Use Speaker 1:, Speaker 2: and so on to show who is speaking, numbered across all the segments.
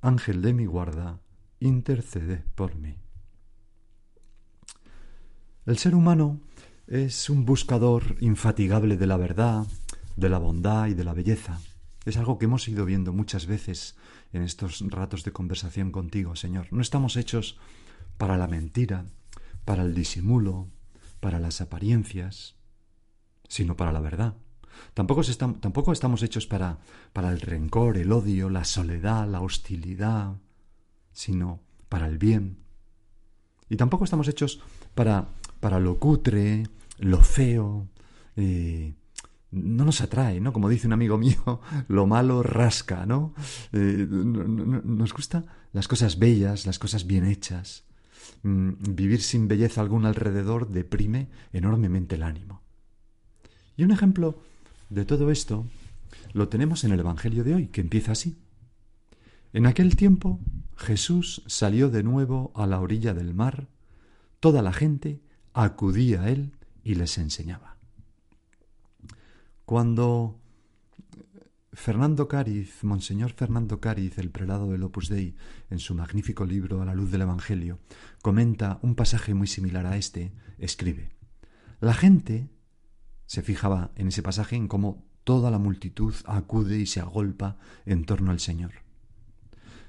Speaker 1: Ángel de mi guarda, intercede por mí. El ser humano es un buscador infatigable de la verdad, de la bondad y de la belleza. Es algo que hemos ido viendo muchas veces en estos ratos de conversación contigo, Señor. No estamos hechos para la mentira, para el disimulo, para las apariencias, sino para la verdad. Tampoco, estamos, tampoco estamos hechos para, para el rencor, el odio, la soledad, la hostilidad, sino para el bien. Y tampoco estamos hechos para, para lo cutre, lo feo. Eh, no nos atrae, ¿no? Como dice un amigo mío, lo malo rasca, ¿no? Eh, nos gustan las cosas bellas, las cosas bien hechas. Mm, vivir sin belleza alguna alrededor deprime enormemente el ánimo. Y un ejemplo de todo esto lo tenemos en el Evangelio de hoy, que empieza así. En aquel tiempo Jesús salió de nuevo a la orilla del mar, toda la gente acudía a él y les enseñaba. Cuando Fernando Cáriz, Monseñor Fernando Cáriz, el prelado del Opus Dei, en su magnífico libro A la luz del Evangelio, comenta un pasaje muy similar a este, escribe, La gente se fijaba en ese pasaje en cómo toda la multitud acude y se agolpa en torno al Señor.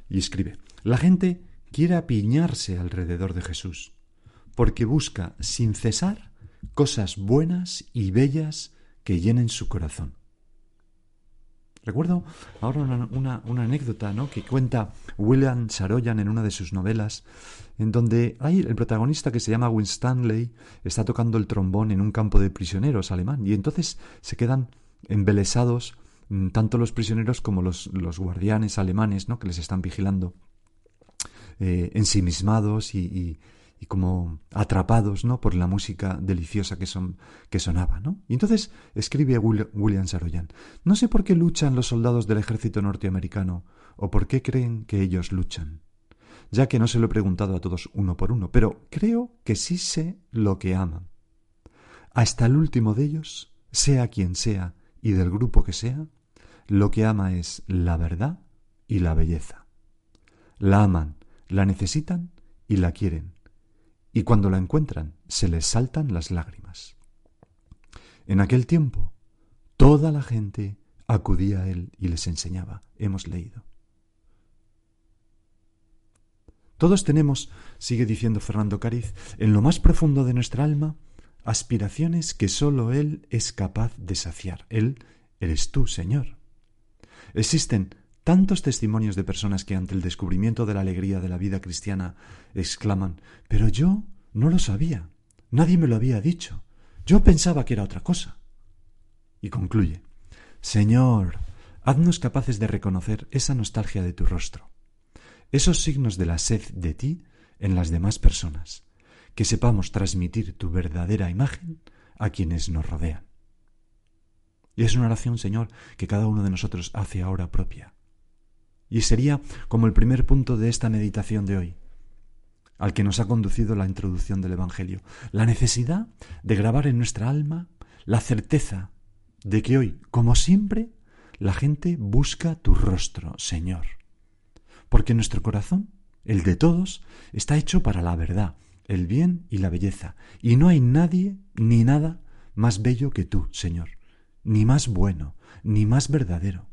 Speaker 1: Y escribe, la gente quiere apiñarse alrededor de Jesús, porque busca sin cesar cosas buenas y bellas que llenen su corazón. Recuerdo ahora una, anécdota ¿no? que cuenta William Saroyan en una de sus novelas, en donde hay el protagonista que se llama Winstanley, está tocando el trombón en un campo de prisioneros alemán, y entonces se quedan embelesados mm, tanto los prisioneros como los, los guardianes alemanes ¿no? que les están vigilando, eh, ensimismados y como atrapados ¿no? por la música deliciosa que, son, que sonaba. ¿no? Y entonces escribe William Saroyan, no sé por qué luchan los soldados del ejército norteamericano o por qué creen que ellos luchan, ya que no se lo he preguntado a todos uno por uno, pero creo que sí sé lo que aman. Hasta el último de ellos, sea quien sea y del grupo que sea, lo que ama es la verdad y la belleza. La aman, la necesitan y la quieren y cuando la encuentran se les saltan las lágrimas. En aquel tiempo, toda la gente acudía a él y les enseñaba. Hemos leído. Todos tenemos, sigue diciendo Fernando Cariz, en lo más profundo de nuestra alma, aspiraciones que sólo Él es capaz de saciar. Él eres tú, Señor. Existen tantos testimonios de personas que ante el descubrimiento de la alegría de la vida cristiana exclaman Pero yo no lo sabía, nadie me lo había dicho, yo pensaba que era otra cosa. Y concluye Señor, haznos capaces de reconocer esa nostalgia de tu rostro, esos signos de la sed de ti en las demás personas, que sepamos transmitir tu verdadera imagen a quienes nos rodean. Y es una oración, Señor, que cada uno de nosotros hace ahora propia. Y sería como el primer punto de esta meditación de hoy, al que nos ha conducido la introducción del Evangelio. La necesidad de grabar en nuestra alma la certeza de que hoy, como siempre, la gente busca tu rostro, Señor. Porque nuestro corazón, el de todos, está hecho para la verdad, el bien y la belleza. Y no hay nadie ni nada más bello que tú, Señor, ni más bueno, ni más verdadero.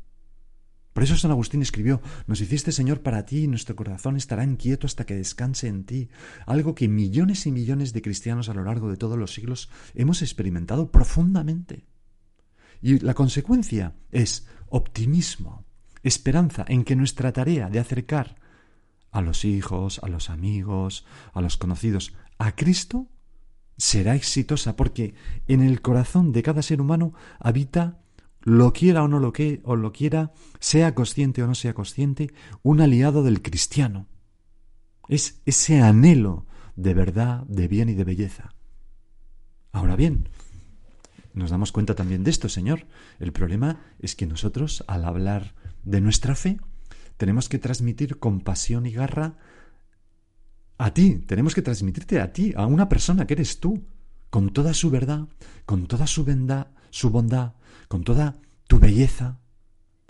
Speaker 1: Por eso San Agustín escribió, nos hiciste Señor para ti y nuestro corazón estará inquieto hasta que descanse en ti, algo que millones y millones de cristianos a lo largo de todos los siglos hemos experimentado profundamente. Y la consecuencia es optimismo, esperanza en que nuestra tarea de acercar a los hijos, a los amigos, a los conocidos, a Cristo, será exitosa porque en el corazón de cada ser humano habita lo quiera o no lo que o lo quiera, sea consciente o no sea consciente, un aliado del cristiano. Es ese anhelo de verdad, de bien y de belleza. Ahora bien, nos damos cuenta también de esto, Señor. El problema es que nosotros, al hablar de nuestra fe, tenemos que transmitir compasión y garra a ti, tenemos que transmitirte a ti, a una persona que eres tú, con toda su verdad, con toda su, bondad, su bondad, con toda tu belleza,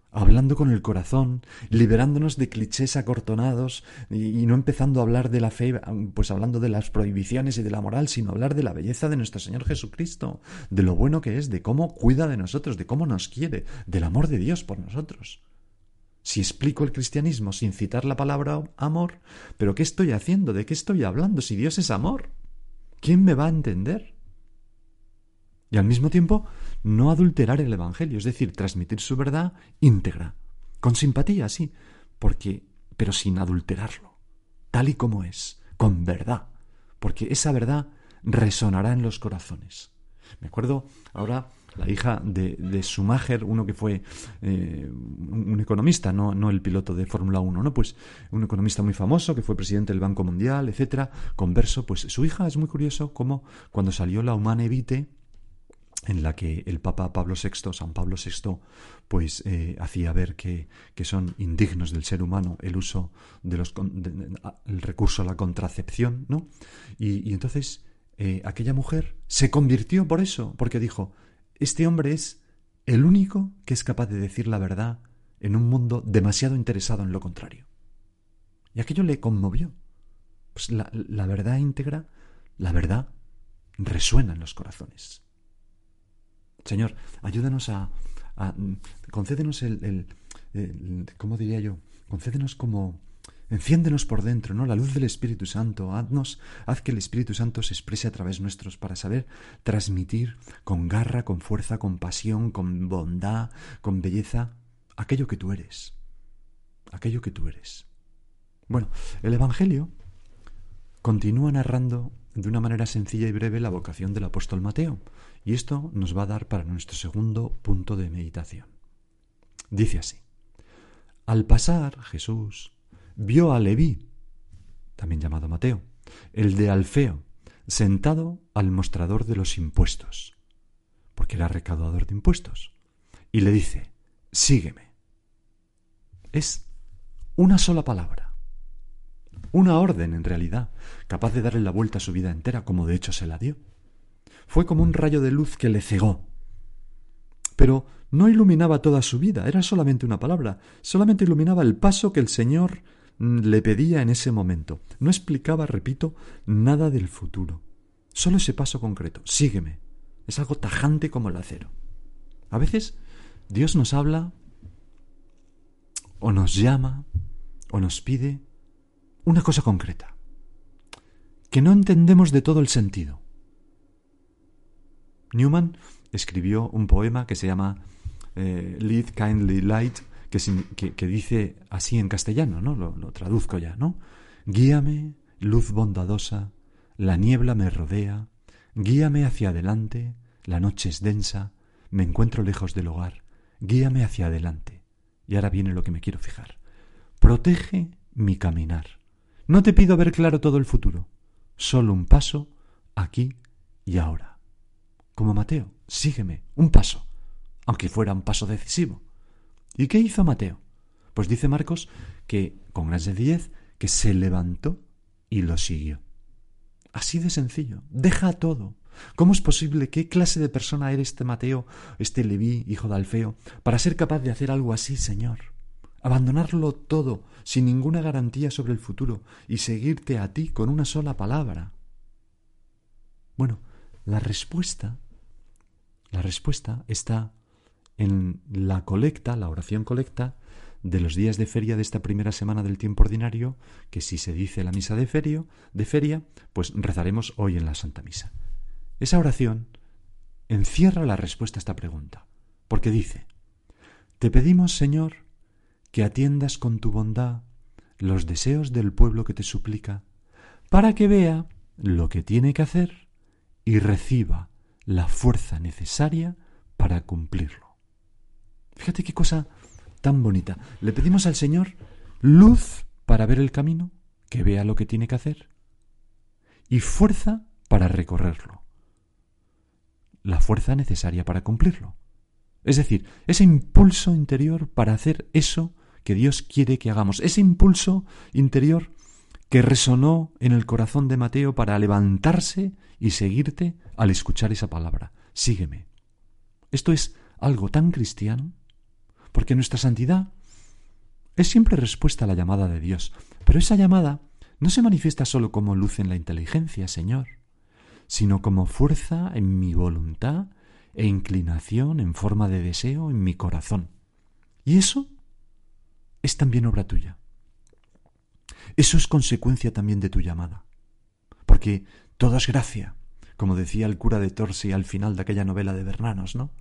Speaker 1: hablando con el corazón, liberándonos de clichés acortonados y, no empezando a hablar de la fe, pues hablando de las prohibiciones y de la moral, sino hablar de la belleza de nuestro Señor Jesucristo, de lo bueno que es, de cómo cuida de nosotros, de cómo nos quiere, del amor de Dios por nosotros. Si explico el cristianismo sin citar la palabra amor, pero ¿qué estoy haciendo? ¿De qué estoy hablando si Dios es amor? ¿Quién me va a entender? Y al mismo tiempo, no adulterar el Evangelio, es decir, transmitir su verdad íntegra, con simpatía, sí, porque, pero sin adulterarlo, tal y como es, con verdad, porque esa verdad resonará en los corazones. Me acuerdo ahora la hija de, de Schumacher, uno que fue eh, un economista, no, no el piloto de Fórmula 1, ¿no? Pues un economista muy famoso que fue presidente del Banco Mundial, etcétera, converso, pues su hija es muy curioso como cuando salió la Humane Vitae, en la que el Papa Pablo VI, San Pablo VI, pues eh, hacía ver que, que, son indignos del ser humano el uso de los el recurso a la contracepción, ¿no? Y, entonces eh, aquella mujer se convirtió por eso, porque dijo este hombre es el único que es capaz de decir la verdad en un mundo demasiado interesado en lo contrario. Y aquello le conmovió. Pues la, verdad íntegra, la verdad, resuena en los corazones. Señor, ayúdanos a, concédenos el, el, ¿cómo diría yo? Concédenos como Enciéndenos por dentro, ¿no? La luz del Espíritu Santo. Haznos, haz que el Espíritu Santo se exprese a través nuestros para saber transmitir con garra, con fuerza, con pasión, con bondad, con belleza, aquello que tú eres. Aquello que tú eres. Bueno, el Evangelio continúa narrando de una manera sencilla y breve la vocación del apóstol Mateo, y esto nos va a dar para nuestro segundo punto de meditación. Dice así, al pasar Jesús vio a Leví, también llamado Mateo, el de Alfeo, sentado al mostrador de los impuestos, porque era recaudador de impuestos, y le dice, sígueme. Es una sola palabra, una orden en realidad, capaz de darle la vuelta a su vida entera, como de hecho se la dio. Fue como un rayo de luz que le cegó. Pero no iluminaba toda su vida, era solamente una palabra, solamente iluminaba el paso que el Señor le pedía en ese momento. No explicaba, repito, nada del futuro. Solo ese paso concreto. Sígueme. Es algo tajante como el acero. A veces Dios nos habla o nos llama o nos pide una cosa concreta que no entendemos de todo el sentido. Newman escribió un poema que se llama eh, Lead Kindly Light que, dice así en castellano, ¿no? Lo, lo traduzco ya, ¿no? Guíame, luz bondadosa, la niebla me rodea, guíame hacia adelante, la noche es densa, me encuentro lejos del hogar, guíame hacia adelante. Y ahora viene lo que me quiero fijar. Protege mi caminar. No te pido ver claro todo el futuro, solo un paso aquí y ahora. Como Mateo, sígueme, un paso, aunque fuera un paso decisivo. ¿Y qué hizo Mateo? Pues dice Marcos que, con gran sencillez, que se levantó y lo siguió. Así de sencillo. Deja todo. ¿Cómo es posible? ¿Qué clase de persona eres este Mateo, este Leví, hijo de Alfeo, para ser capaz de hacer algo así, Señor? Abandonarlo todo, sin ninguna garantía sobre el futuro, y seguirte a ti con una sola palabra. Bueno, la respuesta, la respuesta está en la colecta, la oración colecta de los días de feria de esta primera semana del tiempo ordinario, que si se dice la misa de, ferio, de feria, pues rezaremos hoy en la Santa Misa. Esa oración encierra la respuesta a esta pregunta, porque dice, Te pedimos, Señor, que atiendas con tu bondad los deseos del pueblo que te suplica, para que vea lo que tiene que hacer y reciba la fuerza necesaria para cumplirlo. Fíjate qué cosa tan bonita. Le pedimos al Señor luz para ver el camino, que vea lo que tiene que hacer, y fuerza para recorrerlo. La fuerza necesaria para cumplirlo. Es decir, ese impulso interior para hacer eso que Dios quiere que hagamos, ese impulso interior que resonó en el corazón de Mateo para levantarse y seguirte al escuchar esa palabra. Sígueme. Esto es algo tan cristiano, porque nuestra santidad es siempre respuesta a la llamada de Dios, pero esa llamada no se manifiesta solo como luz en la inteligencia, Señor, sino como fuerza en mi voluntad e inclinación en forma de deseo en mi corazón. Y eso es también obra tuya. Eso es consecuencia también de tu llamada. Porque todo es gracia, como decía el cura de Torsi al final de aquella novela de Bernanos, ¿no?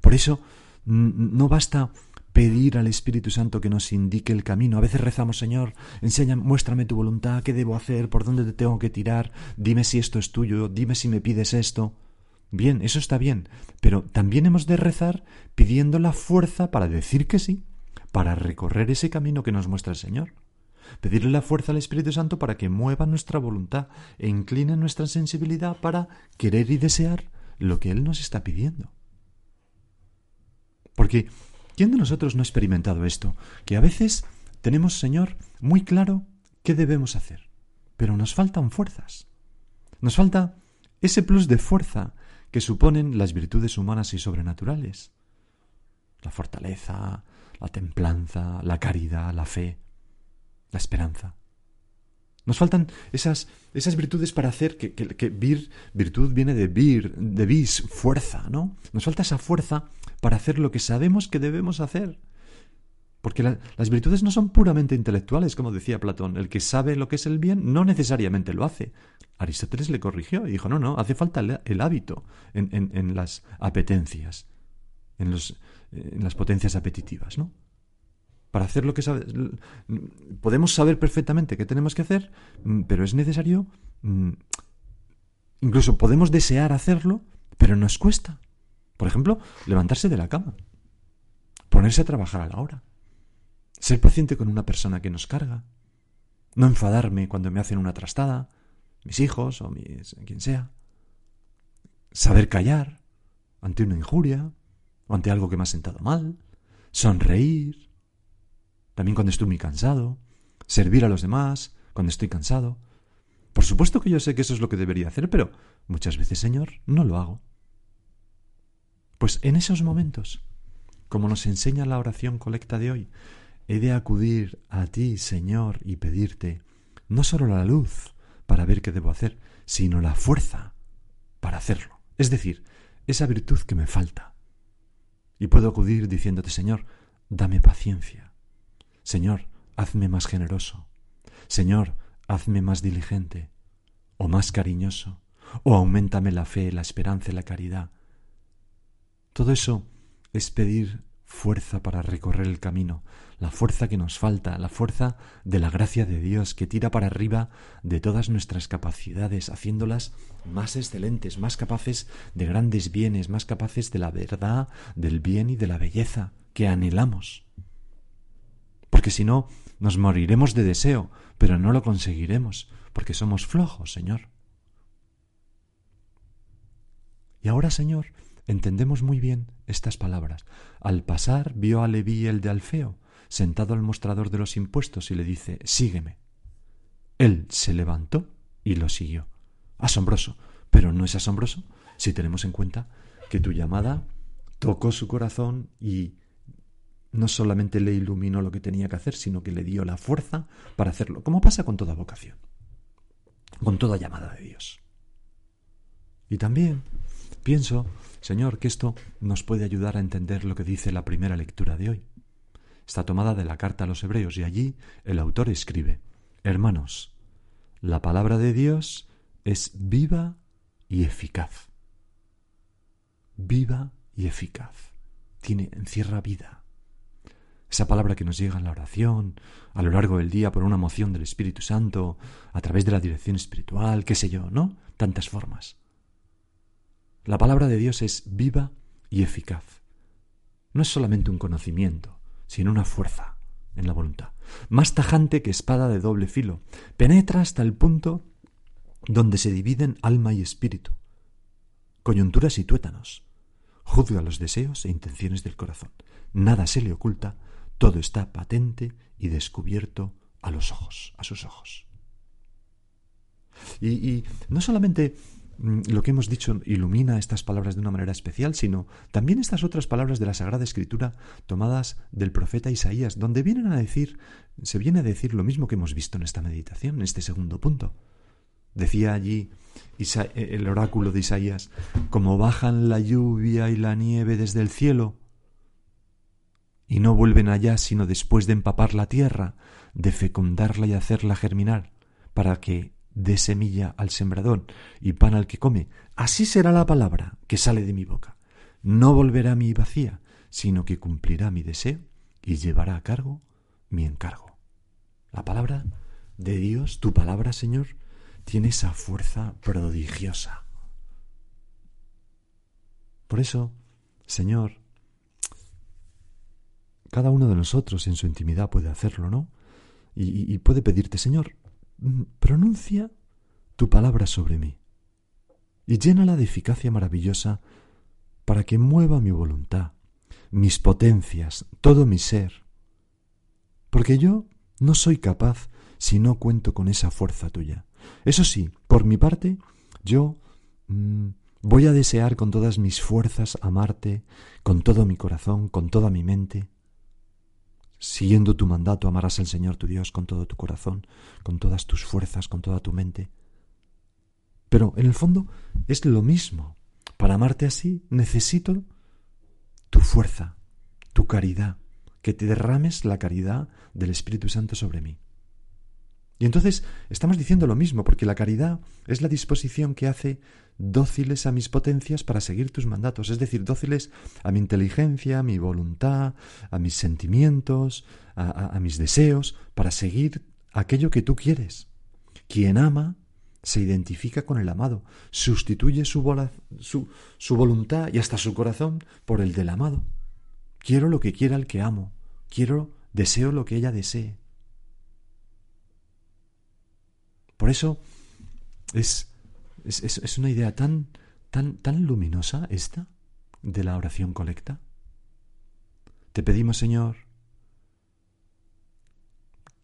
Speaker 1: Por eso no basta pedir al Espíritu Santo que nos indique el camino. A veces rezamos, Señor, enséñame, muéstrame tu voluntad, qué debo hacer, por dónde te tengo que tirar, dime si esto es tuyo, dime si me pides esto. Bien, eso está bien, pero también hemos de rezar pidiendo la fuerza para decir que sí, para recorrer ese camino que nos muestra el Señor. Pedirle la fuerza al Espíritu Santo para que mueva nuestra voluntad e incline nuestra sensibilidad para querer y desear lo que Él nos está pidiendo. Porque, ¿quién de nosotros no ha experimentado esto? Que a veces tenemos, Señor, muy claro qué debemos hacer, pero nos faltan fuerzas. Nos falta ese plus de fuerza que suponen las virtudes humanas y sobrenaturales. La fortaleza, la templanza, la caridad, la fe, la esperanza. Nos faltan esas, esas virtudes para hacer que, que, vir, virtud viene de vir, de vis, fuerza, ¿no? Nos falta esa fuerza para hacer lo que sabemos que debemos hacer. Porque las virtudes no son puramente intelectuales, como decía Platón. El que sabe lo que es el bien no necesariamente lo hace. Aristóteles le corrigió y dijo, no, no, hace falta el, hábito en, en, en, las apetencias, en, los, en las potencias apetitivas, ¿no? Para hacer lo que sabes. Podemos saber perfectamente qué tenemos que hacer, mm, pero es necesario. Mm, incluso podemos desear hacerlo, pero nos cuesta. Por ejemplo, levantarse de la cama, ponerse a trabajar a la hora, ser paciente con una persona que nos carga, no enfadarme cuando me hacen una trastada, mis hijos o mis, quien sea, saber callar ante una injuria o ante algo que me ha sentado mal, sonreír, también cuando estoy muy cansado, servir a los demás cuando estoy cansado. Por supuesto que yo sé que eso es lo que debería hacer, pero muchas veces, Señor, no lo hago. Pues en esos momentos, como nos enseña la oración colecta de hoy, he de acudir a ti, Señor, y pedirte no solo la luz para ver qué debo hacer, sino la fuerza para hacerlo. Es decir, esa virtud que me falta. Y puedo acudir diciéndote, Señor, dame paciencia, Señor, hazme más generoso. Señor, hazme más diligente, o más cariñoso, o aumentame la fe, la esperanza y la caridad. Todo eso es pedir fuerza para recorrer el camino, la fuerza que nos falta, la fuerza de la gracia de Dios que tira para arriba de todas nuestras capacidades, haciéndolas más excelentes, más capaces de grandes bienes, más capaces de la verdad, del bien y de la belleza que anhelamos porque si no, nos moriremos de deseo, pero no lo conseguiremos, porque somos flojos, Señor. Y ahora, Señor, entendemos muy bien estas palabras. Al pasar vio a Leví el de Alfeo, sentado al mostrador de los impuestos, y le dice, sígueme. Él se levantó y lo siguió. Asombroso, pero no es asombroso si tenemos en cuenta que tu llamada tocó su corazón y no solamente le iluminó lo que tenía que hacer, sino que le dio la fuerza para hacerlo, como pasa con toda vocación, con toda llamada de Dios. Y también pienso, Señor, que esto nos puede ayudar a entender lo que dice la primera lectura de hoy. está tomada de la carta a los hebreos y allí el autor escribe, Hermanos, la palabra de Dios es viva y eficaz. Viva y eficaz. Tiene, encierra vida. Esa palabra que nos llega en la oración, a lo largo del día por una moción del Espíritu Santo, a través de la dirección espiritual, qué sé yo, ¿no? Tantas formas. La palabra de Dios es viva y eficaz. No es solamente un conocimiento, sino una fuerza en la voluntad, más tajante que espada de doble filo. Penetra hasta el punto donde se dividen alma y espíritu, coyunturas y tuétanos. Juzga los deseos e intenciones del corazón. Nada se le oculta, todo está patente y descubierto a los ojos, a sus ojos. Y, y no solamente Mm, lo que hemos dicho ilumina estas palabras de una manera especial, sino también estas otras palabras de la Sagrada Escritura tomadas del profeta Isaías, donde vienen a decir, se viene a decir lo mismo que hemos visto en esta meditación, en este segundo punto. Decía allí el oráculo de Isaías, como bajan la lluvia y la nieve desde el cielo, y no vuelven allá sino después de empapar la tierra, de fecundarla y hacerla germinar, para que de semilla al sembrador y pan al que come, así será la palabra que sale de mi boca. No volverá a mí vacía, sino que cumplirá mi deseo y llevará a cargo mi encargo. La palabra de Dios, tu palabra, Señor, tiene esa fuerza prodigiosa. Por eso, Señor, cada uno de nosotros en su intimidad puede hacerlo, ¿no? Y, puede pedirte, Señor, Mm, pronuncia tu palabra sobre mí y llénala de eficacia maravillosa para que mueva mi voluntad, mis potencias, todo mi ser. Porque yo no soy capaz si no cuento con esa fuerza tuya. Eso sí, por mi parte, yo mm, voy a desear con todas mis fuerzas amarte, con todo mi corazón, con toda mi mente, Siguiendo tu mandato, amarás al Señor tu Dios con todo tu corazón, con todas tus fuerzas, con toda tu mente. Pero en el fondo es lo mismo. Para amarte así necesito tu fuerza, tu caridad, que te derrames la caridad del Espíritu Santo sobre mí. Y entonces estamos diciendo lo mismo, porque la caridad es la disposición que hace dóciles a mis potencias para seguir tus mandatos, es decir, dóciles a mi inteligencia, a mi voluntad, a mis sentimientos, a, mis deseos, para seguir aquello que tú quieres. Quien ama se identifica con el amado, sustituye su, su, su voluntad y hasta su corazón por el del amado. Quiero lo que quiera el que amo, quiero, deseo lo que ella desee. Por eso es es, una idea tan, tan, tan luminosa esta de la oración colecta. Te pedimos, Señor,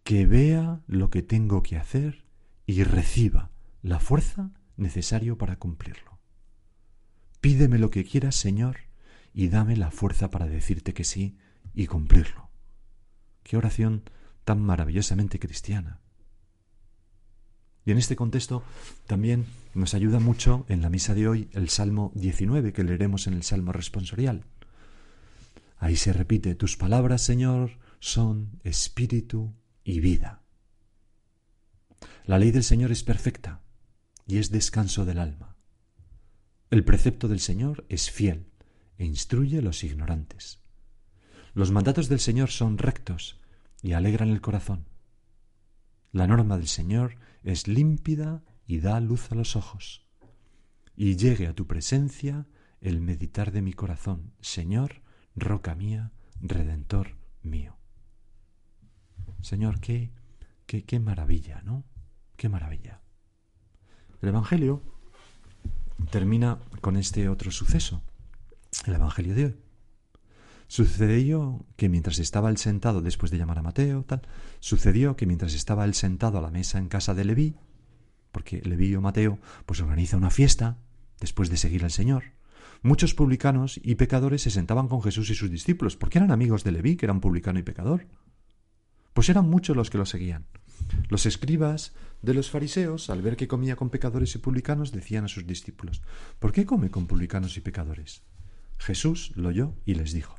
Speaker 1: que vea lo que tengo que hacer y reciba la fuerza necesaria para cumplirlo. Pídeme lo que quieras, Señor, y dame la fuerza para decirte que sí y cumplirlo. Qué oración tan maravillosamente cristiana. Y en este contexto también nos ayuda mucho en la misa de hoy el Salmo 19 que leeremos en el Salmo responsorial. Ahí se repite, tus palabras, Señor, son espíritu y vida. La ley del Señor es perfecta y es descanso del alma. El precepto del Señor es fiel e instruye los ignorantes. Los mandatos del Señor son rectos y alegran el corazón. La norma del Señor es límpida y da luz a los ojos. Y llegue a tu presencia el meditar de mi corazón, Señor, roca mía, redentor mío. Señor, qué, qué, qué maravilla, ¿no? Qué maravilla. El Evangelio termina con este otro suceso, el Evangelio de hoy. Sucedió que mientras estaba él sentado, después de llamar a Mateo, tal, sucedió que mientras estaba él sentado a la mesa en casa de Leví, porque Leví o Mateo pues organiza una fiesta después de seguir al Señor, muchos publicanos y pecadores se sentaban con Jesús y sus discípulos, porque eran amigos de Leví, que era un publicano y pecador. Pues eran muchos los que lo seguían. Los escribas de los fariseos, al ver que comía con pecadores y publicanos, decían a sus discípulos, ¿por qué come con publicanos y pecadores? Jesús lo oyó y les dijo,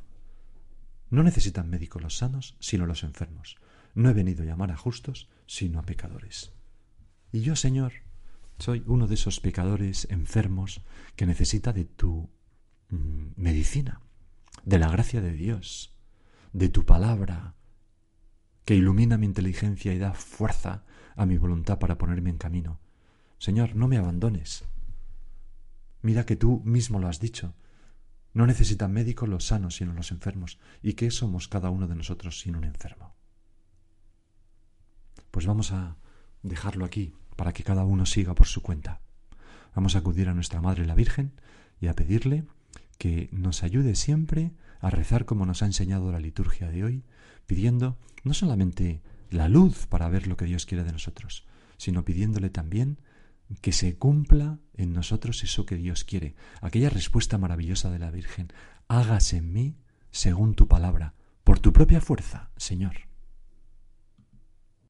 Speaker 1: No necesitan médicos los sanos, sino los enfermos. No he venido a llamar a justos, sino a pecadores. Y yo, Señor, soy uno de esos pecadores enfermos que necesita de tu mm, medicina, de la gracia de Dios, de tu palabra, que ilumina mi inteligencia y da fuerza a mi voluntad para ponerme en camino. Señor, no me abandones. Mira que tú mismo lo has dicho. No necesitan médicos los sanos, sino los enfermos. ¿Y qué somos cada uno de nosotros sin un enfermo? Pues vamos a dejarlo aquí para que cada uno siga por su cuenta. Vamos a acudir a nuestra Madre la Virgen y a pedirle que nos ayude siempre a rezar como nos ha enseñado la liturgia de hoy, pidiendo no solamente la luz para ver lo que Dios quiere de nosotros, sino pidiéndole también que se cumpla en nosotros eso que Dios quiere, aquella respuesta maravillosa de la Virgen, hágase en mí según tu palabra, por tu propia fuerza, Señor.